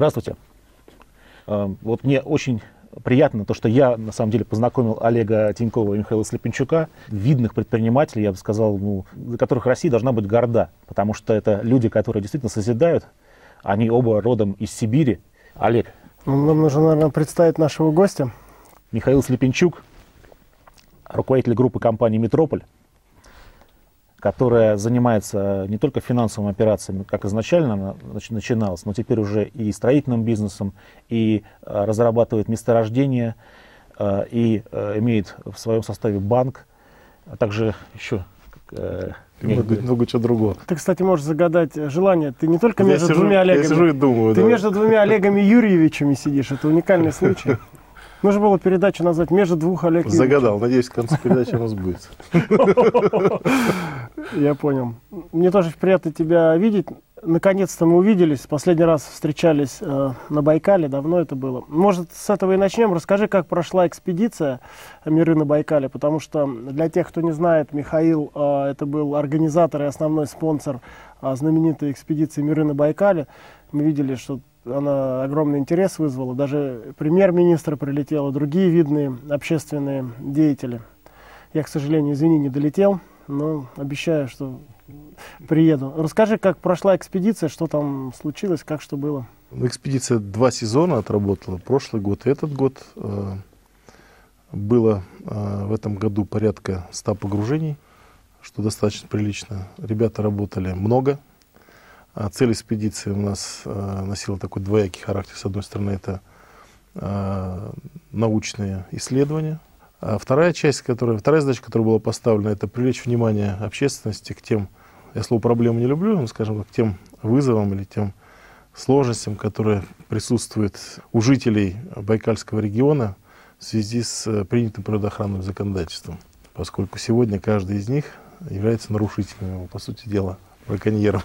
Здравствуйте. Э, вот мне очень приятно то, что я, на самом деле, познакомил Олега Тинькова и Михаила Слепенчука, видных предпринимателей, я бы сказал, ну, за которых Россия должна быть горда, потому что это люди, которые действительно созидают. Они оба родом из Сибири. Олег. Ну, нам нужно, наверное, представить нашего гостя. Михаил Слепенчук, руководитель группы компании «Метрополь», которая занимается не только финансовыми операциями, как изначально начиналось, но теперь уже и строительным бизнесом, и э, разрабатывает месторождения, э, и э, имеет в своем составе банк, а также еще много, много чего другого. Ты, кстати, можешь загадать желание. Ты не только между я двумя Олегами. Я сижу и думаю. Ты да. между двумя Олегами Юрьевичами сидишь. Это уникальный случай. Нужно было передачу назвать «Между двух Олег Загадал. Надеюсь, в конце передачи у нас будет. Я понял. Мне тоже приятно тебя видеть. Наконец-то мы увиделись. Последний раз встречались э, на Байкале. Давно это было. Может, с этого и начнем. Расскажи, как прошла экспедиция «Миры на Байкале». Потому что для тех, кто не знает, Михаил э, это был организатор и основной спонсор э, знаменитой экспедиции «Миры на Байкале». Мы видели, что она огромный интерес вызвала. Даже премьер-министр прилетел, и другие видные общественные деятели. Я, к сожалению, извини, не долетел, но обещаю, что приеду. Расскажи, как прошла экспедиция, что там случилось, как что было. Ну, экспедиция два сезона отработала, прошлый год и этот год. Э, было э, в этом году порядка 100 погружений, что достаточно прилично. Ребята работали много, а цель экспедиции у нас э, носила такой двоякий характер. С одной стороны, это э, научные исследования. А вторая часть, которая, вторая задача, которая была поставлена, это привлечь внимание общественности к тем, я слово проблему не люблю, но, скажем к тем вызовам или тем сложностям, которые присутствуют у жителей Байкальского региона в связи с э, принятым природоохранным законодательством. Поскольку сегодня каждый из них является нарушителем, по сути дела, браконьером.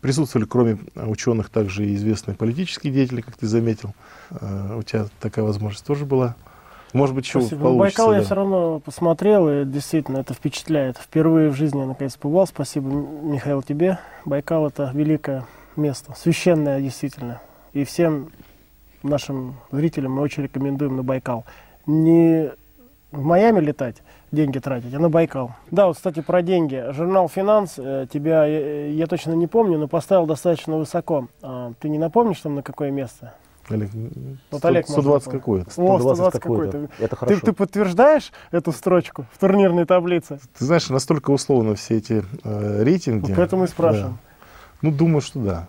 Присутствовали, кроме ученых, также и известные политические деятели, как ты заметил. Э, у тебя такая возможность тоже была. Может быть, еще Спасибо. получится. Байкал да. я все равно посмотрел, и действительно это впечатляет. Впервые в жизни я наконец побывал. Спасибо, Михаил, тебе. Байкал это великое место, священное действительно. И всем нашим зрителям мы очень рекомендуем на Байкал. Не в Майами летать, деньги тратить, а на Байкал. Да, вот, кстати, про деньги. Журнал «Финанс» э, тебя, я, я точно не помню, но поставил достаточно высоко. А, ты не напомнишь там на какое место? Олег, вот 100, Олег 120 какое-то. 120, О, 120 какое-то. Это хорошо. Ты, ты подтверждаешь эту строчку в турнирной таблице? Ты знаешь, настолько условно все эти э, рейтинги. Вот поэтому и спрашиваем. Да. Ну, думаю, что да.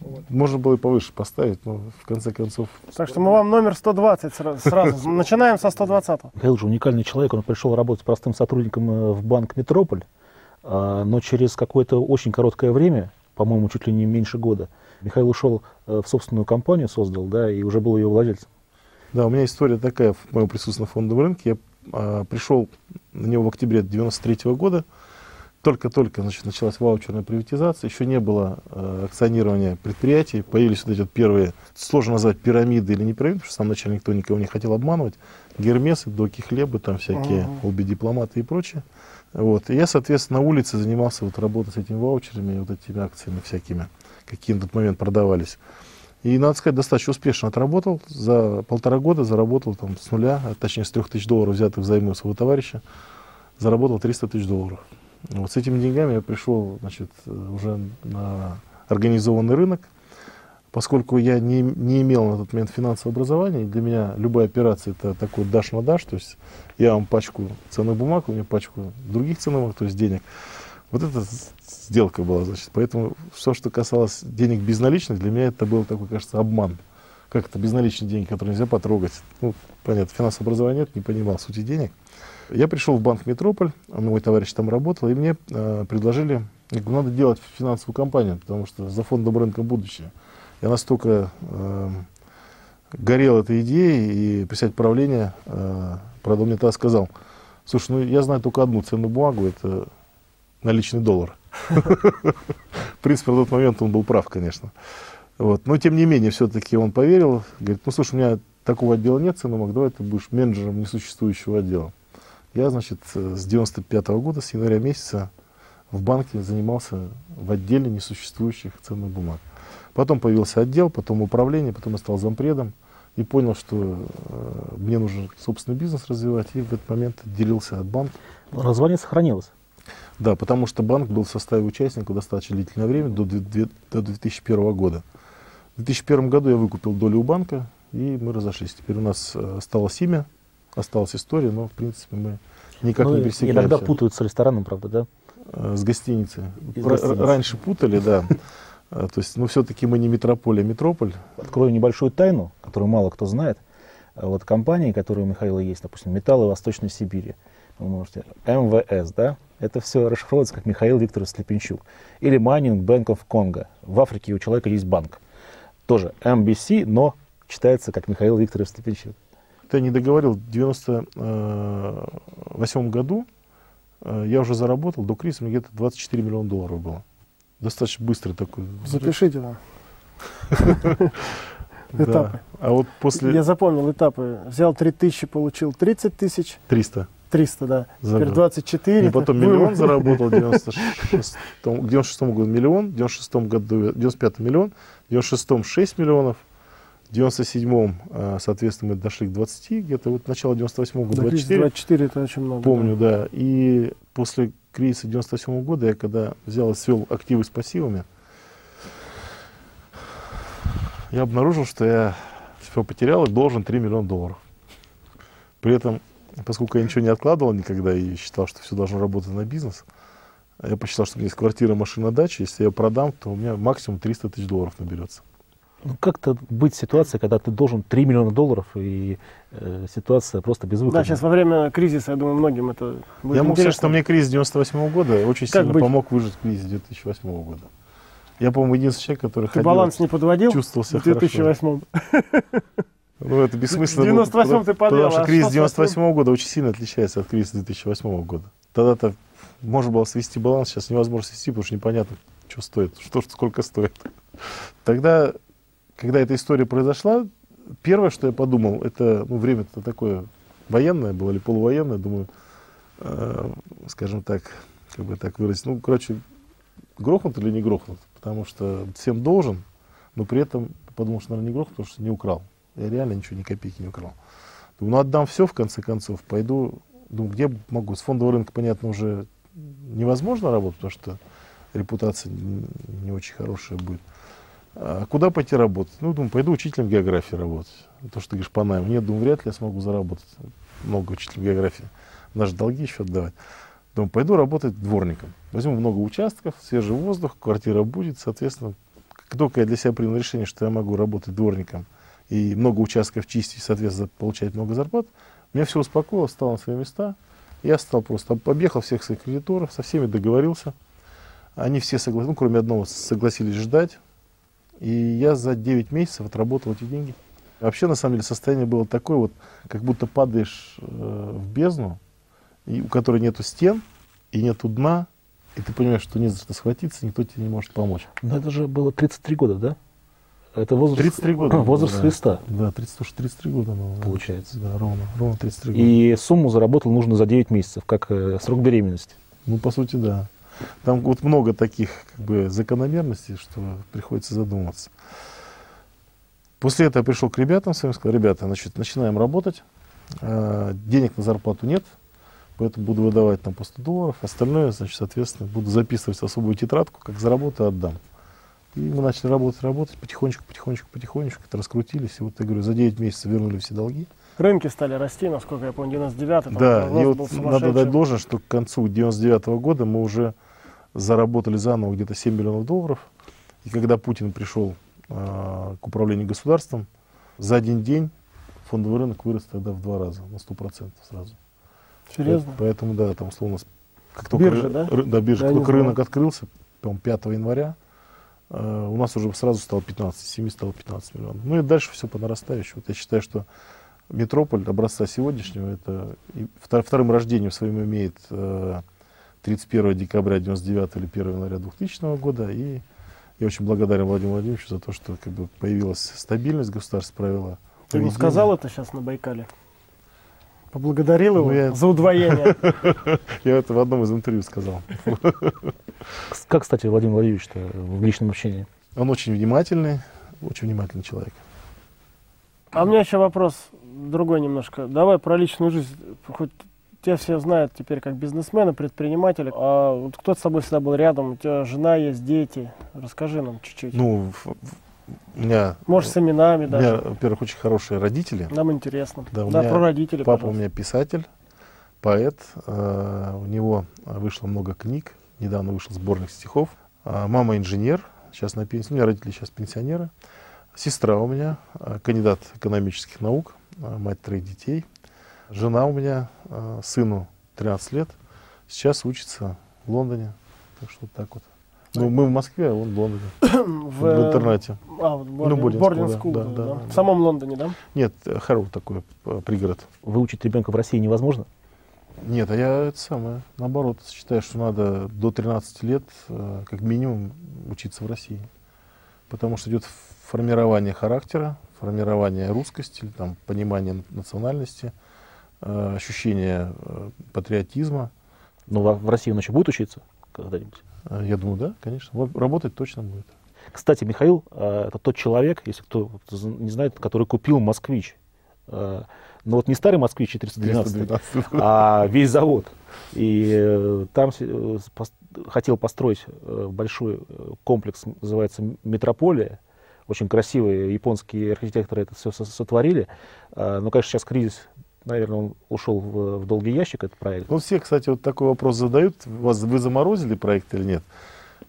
Вот. Можно было и повыше поставить, но в конце концов... Так что мы вам номер 120 сразу. сразу. Начинаем со 120 -го. Михаил же уникальный человек. Он пришел работать простым сотрудником э, в банк «Метрополь», а, но через какое-то очень короткое время, по-моему, чуть ли не меньше года, Михаил ушел э, в собственную компанию, создал, да, и уже был ее владельцем. Да, у меня история такая в моем присутствии на фондовом рынке. Я а, пришел на него в октябре 1993 года, только-только значит, началась ваучерная приватизация, еще не было э, акционирования предприятий, появились вот эти вот первые, сложно назвать пирамиды или не пирамиды, потому что сам начальник никто никого не хотел обманывать, гермесы, доки хлеба, там всякие uh-huh. обе-дипломаты и прочее. Вот. И я, соответственно, на улице занимался вот работой с этими ваучерами, вот этими акциями всякими, какие на тот момент продавались. И, надо сказать, достаточно успешно отработал. За полтора года заработал там, с нуля, а точнее с трех тысяч долларов, взятых взаймы у своего товарища, заработал 300 тысяч долларов. Вот с этими деньгами я пришел значит, уже на организованный рынок. Поскольку я не, не имел на тот момент финансового образования, для меня любая операция это такой даш на даш, то есть я вам пачку ценных бумаг, у меня пачку других ценных бумаг, то есть денег. Вот эта сделка была, значит. Поэтому все, что касалось денег безналичных, для меня это был такой, кажется, обман. Как это безналичные деньги, которые нельзя потрогать. Ну, понятно, финансового образования нет, не понимал сути денег. Я пришел в банк «Метрополь», мой товарищ там работал, и мне э, предложили, говорю, надо делать финансовую компанию, потому что за фондом рынка будущее. Я настолько э, горел этой идеей, и председатель правления, э, правда, мне тогда сказал, слушай, ну я знаю только одну ценную бумагу, это наличный доллар. В принципе, на тот момент он был прав, конечно. Вот. Но, тем не менее, все-таки он поверил. Говорит, ну, слушай, у меня такого отдела нет бумаг, давай ты будешь менеджером несуществующего отдела. Я, значит, с 95 -го года, с января месяца в банке занимался в отделе несуществующих ценных бумаг. Потом появился отдел, потом управление, потом я стал зампредом и понял, что э, мне нужно собственный бизнес развивать, и в этот момент отделился от банка. Название сохранилось. Да, потому что банк был в составе участников достаточно длительное время, до, до 2001 года. В 2001 году я выкупил долю у банка, и мы разошлись. Теперь у нас э, осталось имя, осталась история, но, в принципе, мы никак Ну, не пересекаемся. иногда путают с рестораном, правда, да? Э, С гостиницы. Из Ра- гостиницы. Раньше путали, да. Э, То есть, ну, все-таки мы не метрополия, а метрополь. Открою небольшую тайну, которую мало кто знает. А Вот компании, которые у Михаила есть, допустим, Металлы Восточной Сибири, вы можете, МВС, да, это все расшифровывается как Михаил Викторович Слипенчук. Или Mining of Congo. В Африке у человека есть банк. Тоже MBC, но читается как Михаил Викторович Слипенчук. Ты не договорил, в 98 году э, я уже заработал, до кризиса мне где-то 24 миллиона долларов было. Достаточно быстрый такой. Запишите. Да. этапы. А вот после Я запомнил этапы. Взял 3000, получил 30 тысяч. 300. 300, да. За Теперь год. 24. И потом миллион заработал в 96 к 96 году миллион, в 96 году, 95 миллион, в 96 6 миллионов, в 97 э, соответственно, мы дошли к 20, где-то вот начало 98 года Да, 24. 24 это очень много. Помню, да. И после кризиса 98 года я когда взял и свел активы с пассивами, я обнаружил, что я все потерял и должен 3 миллиона долларов. При этом, поскольку я ничего не откладывал никогда и считал, что все должно работать на бизнес, я посчитал, что у меня есть квартира, машина, дача. Если я продам, то у меня максимум 300 тысяч долларов наберется. Ну, как-то быть в ситуации, когда ты должен 3 миллиона долларов, и э, ситуация просто Да, безвыходная. сейчас во время кризиса, я думаю, многим это будет я могу сказать, что мне кризис 98 года очень Как сильно быть? помог выжить в кризисе 2008 года. Я, по-моему, единственный человек, который Ты ходил, баланс не подводил чувствовал себя в 2008 Ну, это бессмысленно. В 98-м было, ты подвел, Потому что а кризис что с 98 года очень сильно отличается от кризиса 2008 года. Тогда-то можно было свести баланс, сейчас невозможно свести, потому что непонятно, что стоит, что, сколько стоит. Тогда, когда эта история произошла, первое, что я подумал, это, ну, время-то такое военное было или полувоенное, думаю, э, скажем так, как бы так выразить, ну, короче, грохнут или не грохнут, потому что всем должен, но при этом подумал, что, наверное, не грохнут, потому что не украл. Я реально ничего, ни копейки не украл. Думаю, ну отдам все, в конце концов, пойду, думаю, где могу. С фондового рынка, понятно, уже невозможно работать, потому что репутация не очень хорошая будет. А куда пойти работать? Ну, думаю, пойду учителем географии работать. То, что ты говоришь, по найму. Нет, думаю, вряд ли я смогу заработать много учителем географии. Наши долги еще отдавать. Думаю, пойду работать дворником. Возьму много участков, свежий воздух, квартира будет, соответственно, как только я для себя принял решение, что я могу работать дворником и много участков чистить, соответственно, получать много зарплат, меня все успокоило, встал на свои места. Я стал просто, об- объехал всех своих кредиторов, со всеми договорился. Они все согласились, ну, кроме одного, согласились ждать. И я за 9 месяцев отработал эти деньги. Вообще, на самом деле, состояние было такое, вот, как будто падаешь э, в бездну, и, у которой нету стен, и нету дна, и ты понимаешь, что не за что схватиться, никто тебе не может помочь. Но это же было 33 года, да? Это возраст, 33 года. возраст да. Христа, Да, 30, уж 33 года. ну, получается. Да, ровно, ровно 33 года. И сумму заработал нужно за 9 месяцев, как э, срок беременности. Ну, по сути, да. Там вот много таких как бы, закономерностей, что приходится задуматься. После этого я пришел к ребятам своим, сказал, ребята, значит, начинаем работать, А, денег на зарплату нет, поэтому буду выдавать там по 100 долларов, остальное, значит, соответственно, буду записывать в особую тетрадку, как заработаю, отдам. И мы начали работать, работать, потихонечку, потихонечку, потихонечку, как-то раскрутились, и вот, я говорю, за 9 месяцев вернули все долги. Рынки стали расти, насколько я помню, 99 там Да, рост и вот надо дать должное, что к концу 99 года мы уже заработали заново где-то 7 миллионов долларов. И когда Путин пришел а, к управлению государством, за один день фондовый рынок вырос тогда в два раза, на 100% сразу. Серьезно? Поэтому, да, там, условно, с- как только, Биржа, ры- да? ры- да, биржа, Я как только рынок открылся, по-моему, 5 января, э, у нас уже сразу стало 15, с 7 стало 15 миллионов. Ну и дальше все по нарастающей. Вот я считаю, что Метрополь образца сегодняшнего, это втор- вторым рождением своим имеет э, 31 декабря 99 или 1 января 2000 года. И я очень благодарен Владимиру Владимировичу за то, что как бы, появилась стабильность, государство правила. Ты ему сказал это сейчас на Байкале? Поблагодарил Ну, его я- за удвоение. Я это в одном из интервью сказал. Как, кстати, Владимир Владимирович-то в личном общении? Он очень внимательный, очень внимательный человек. А у меня еще вопрос другой немножко. Давай про личную жизнь. Хоть тебя все знают теперь как бизнесмена, предпринимателя. А вот кто с тобой всегда был рядом? У тебя жена есть, дети. Расскажи нам чуть-чуть. Ну, у меня, Может, с именами у меня, даже. во-первых, очень хорошие родители. Нам интересно. Да, Да, у меня про родителей, Папа у пожалуйста. меня писатель, поэт. э, У него вышло много книг. Недавно вышел сборник стихов. А Мама инженер, сейчас на пенсии. У меня родители сейчас пенсионеры. Сестра у меня, э, кандидат экономических наук, э, мать троих детей. Жена у меня, э, сыну 13 лет, сейчас учится в Лондоне. Так что вот так вот. Ну, мы в Москве, а он в Лондоне, в, в, интернате. А, вот Ну, boarding, boarding boarding school, school, да, да, да, да. В самом Лондоне, да? Нет, э, Хэрроу такой э, пригород. Выучить ребенка в России невозможно? Нет, а я это самое, наоборот, считаю, что надо до 13 лет э, как минимум учиться в России. Потому что идет формирование характера, формирование русскости, там, понимание национальности, ощущение э, патриотизма. Но во- в России он еще будет учиться когда-нибудь? Э, Я думаю, да, конечно. Работать точно будет. Кстати, Михаил, э, это тот человек, если кто не знает, который купил «Москвич». Э, Но вот не старый «Москвич» 412, 312. а весь завод. И э, там э, хотел построить э, большой э, комплекс, называется «Метрополия». Очень красивые японские архитекторы это все сотворили. Э, Но, конечно, сейчас кризис, наверное, он ушел в, в долгий ящик, этот проект. Ну, все, кстати, вот такой вопрос задают. Вас, вы заморозили проект или нет?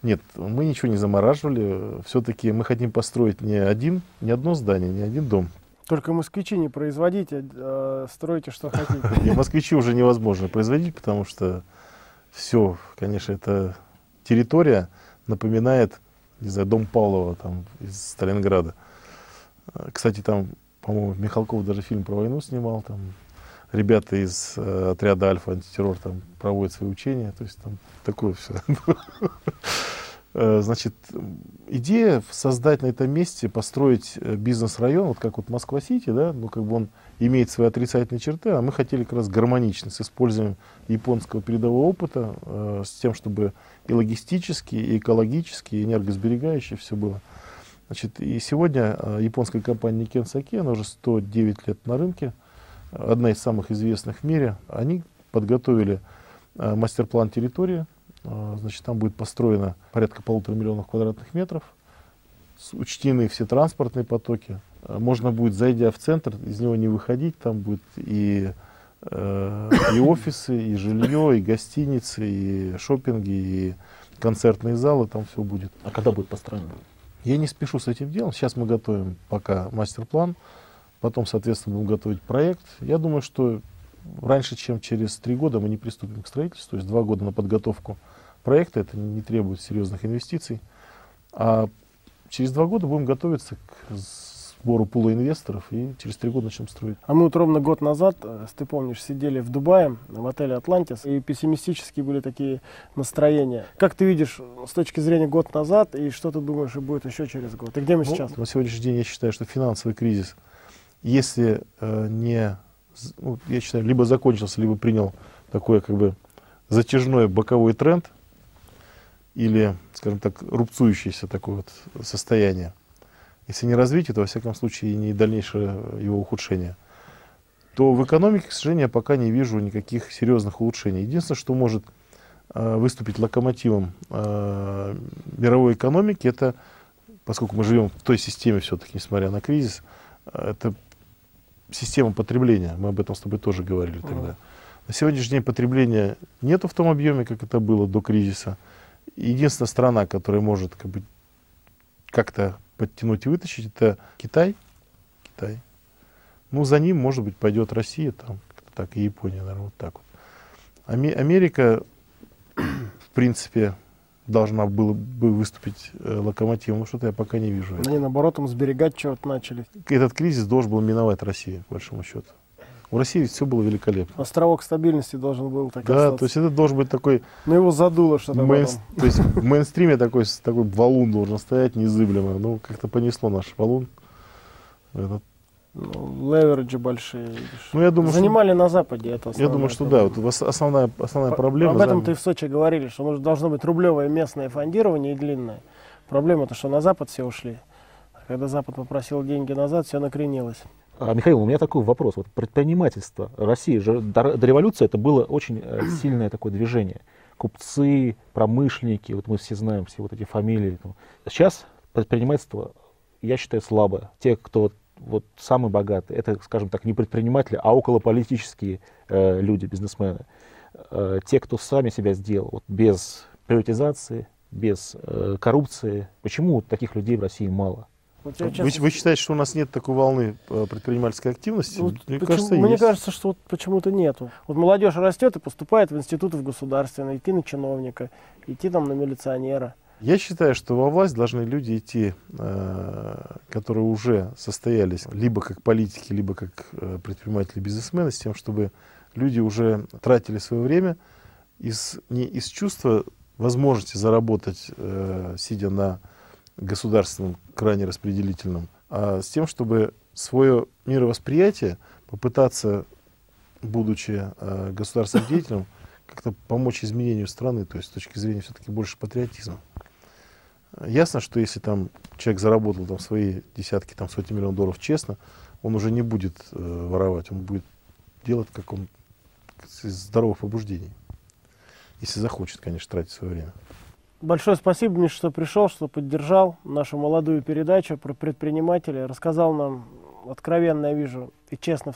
Нет, мы ничего не замораживали. Все-таки мы хотим построить не один, не одно здание, не один дом. Только москвичи не производите, а, стройте, что хотите. И москвичи уже невозможно производить, потому что все, конечно, эта территория напоминает, не знаю, дом Павлова там из Сталинграда. А, Кстати, там, по-моему, Михалков даже фильм про войну снимал, там ребята из э, отряда Альфа антитеррор там проводят свои учения, то есть там такое все. Э, Значит, идея создать на этом месте, построить э, бизнес-район, вот как вот Москва-Сити, да, ну как бы он имеет свои отрицательные черты, а мы хотели как раз гармонично, с использованием японского передового опыта, э, с тем, чтобы и логистически, и экологически, и энергосберегающее все было. Значит, и сегодня э, японская компания Nikken Sake, она уже 109 лет на рынке, одна из самых известных в мире, они подготовили э, мастер-план территории, Э, Значит, там будет построено порядка полутора миллионов квадратных метров, учтены все транспортные потоки. Э, Можно будет, зайдя в центр, из него не выходить, там будет и, э, и офисы, и жилье, и гостиницы, и шопинги, и концертные залы, там все будет. А когда будет построено? Я не спешу с этим делом. Сейчас мы готовим пока мастер-план, потом, соответственно, будем готовить проект. Я думаю, что раньше, чем через три года, мы не приступим к строительству. То есть два года на подготовку проекта, это не требует серьезных инвестиций. А через два года будем готовиться к сбору пула инвесторов и через три года начнем строить. А мы вот ровно год назад, э, если ты помнишь, сидели в Дубае, в отеле «Атлантис», и пессимистические были такие настроения. Как ты видишь э, с точки зрения год назад, и что ты думаешь, и будет еще через год? И где мы Ну, сейчас? на сегодняшний день я считаю, что финансовый кризис, если э, не, ну, я считаю, либо закончился, либо принял такой как бы затяжной боковой тренд, или, скажем так, рубцующееся такое вот состояние. Если не развитие, то, во всяком случае, и не дальнейшее его ухудшение. То в экономике, к сожалению, я пока не вижу никаких серьезных улучшений. Единственное, что может э, выступить локомотивом э, мировой экономики, это, поскольку мы живем в той системе все-таки, несмотря на кризис, э, это система потребления. Мы об этом с тобой тоже говорили тогда. На сегодняшний день потребления нету в том объеме, как это было до кризиса. Единственная страна, которая может как бы, как-то подтянуть и вытащить, это Китай. Китай. Ну, за ним, может быть, пойдет Россия, там, так, и Япония, наверное, вот так вот. Аме- Америка, в принципе, должна была бы выступить э, локомотивом, но что-то я пока не вижу. Они, наоборот, там сберегать чего-то начали. Этот кризис должен был миновать Россию, по большому счету. У России все было великолепно. Островок стабильности должен был так Да, остаться. то есть это должен быть такой Но его задуло что-то потом. то есть в мейнстриме такой, такой валун должен стоять незыблемо. Ну, как-то понесло наш валун. Этот. Левериджи большие. Ну, я думаю, что- Занимали на Западе это Я думаю, что да, вот ос- основная, основная По- проблема. Об этом ты в Сочи говорили, что нужно, должно быть рублевое местное фондирование и длинное. Проблема-то, что на Запад все ушли. А когда Запад попросил деньги назад, все накренилось. А, Михаил, у меня такой вопрос. Вот предпринимательство России же до, до революции это было очень э, сильное такое движение. Купцы, промышленники, вот мы все знаем все вот эти фамилии. Сейчас предпринимательство, я считаю, слабое. Те, кто вот самые богатые, это, скажем так, не предприниматели, а околополитические э, люди, бизнесмены. Э, те, кто сами себя сделал, вот без приватизации, без э, коррупции. Почему таких людей в России мало? Вот Вы, вы считаете, что у нас нет такой волны э, предпринимательской активности? Вот Мне почему- кажется, мне есть. кажется, что вот почему-то нету. Вот молодежь растет и поступает в институты в государственные, идти на чиновника, идти там на милиционера. Я считаю, что во власть должны люди идти, э, которые уже состоялись либо как политики, либо как э, предприниматели, бизнесмены, с тем, чтобы люди уже тратили свое время из, не из чувства возможности заработать, э, сидя на государственном крайне распределительном, а с тем, чтобы свое мировосприятие попытаться, будучи государственным деятелем, как-то помочь изменению страны, то есть с точки зрения все-таки больше патриотизма. Ясно, что если там человек заработал там свои десятки, там сотни миллионов долларов честно, он уже не будет э, воровать, он будет делать, как он из здоровых побуждений. Если захочет, конечно, тратить свое время. Большое спасибо, Миша, что пришел, что поддержал нашу молодую передачу про предпринимателей, рассказал нам откровенно, я вижу, и честно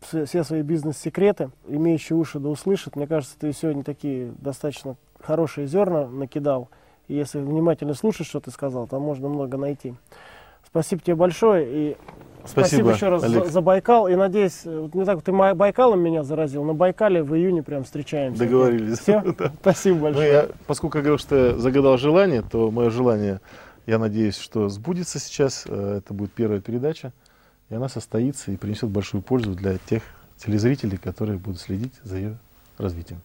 все свои бизнес-секреты. Имеющие уши да услышат. Мне кажется, ты сегодня такие достаточно хорошие зерна накидал. И если внимательно слушать, что ты сказал, там можно много найти. Спасибо тебе большое. И Спасибо, еще раз Олег. за, за Байкал. И надеюсь, вот не так, ты Байкалом меня заразил. На Байкале в июне прям встречаемся. Договорились. Все? Да. Спасибо Ну, большое. я, поскольку я говорил, что я загадал желание, то мое желание, я надеюсь, что сбудется сейчас. Э, Это будет первая передача, и она состоится и принесет большую пользу для тех телезрителей, которые будут следить за ее развитием.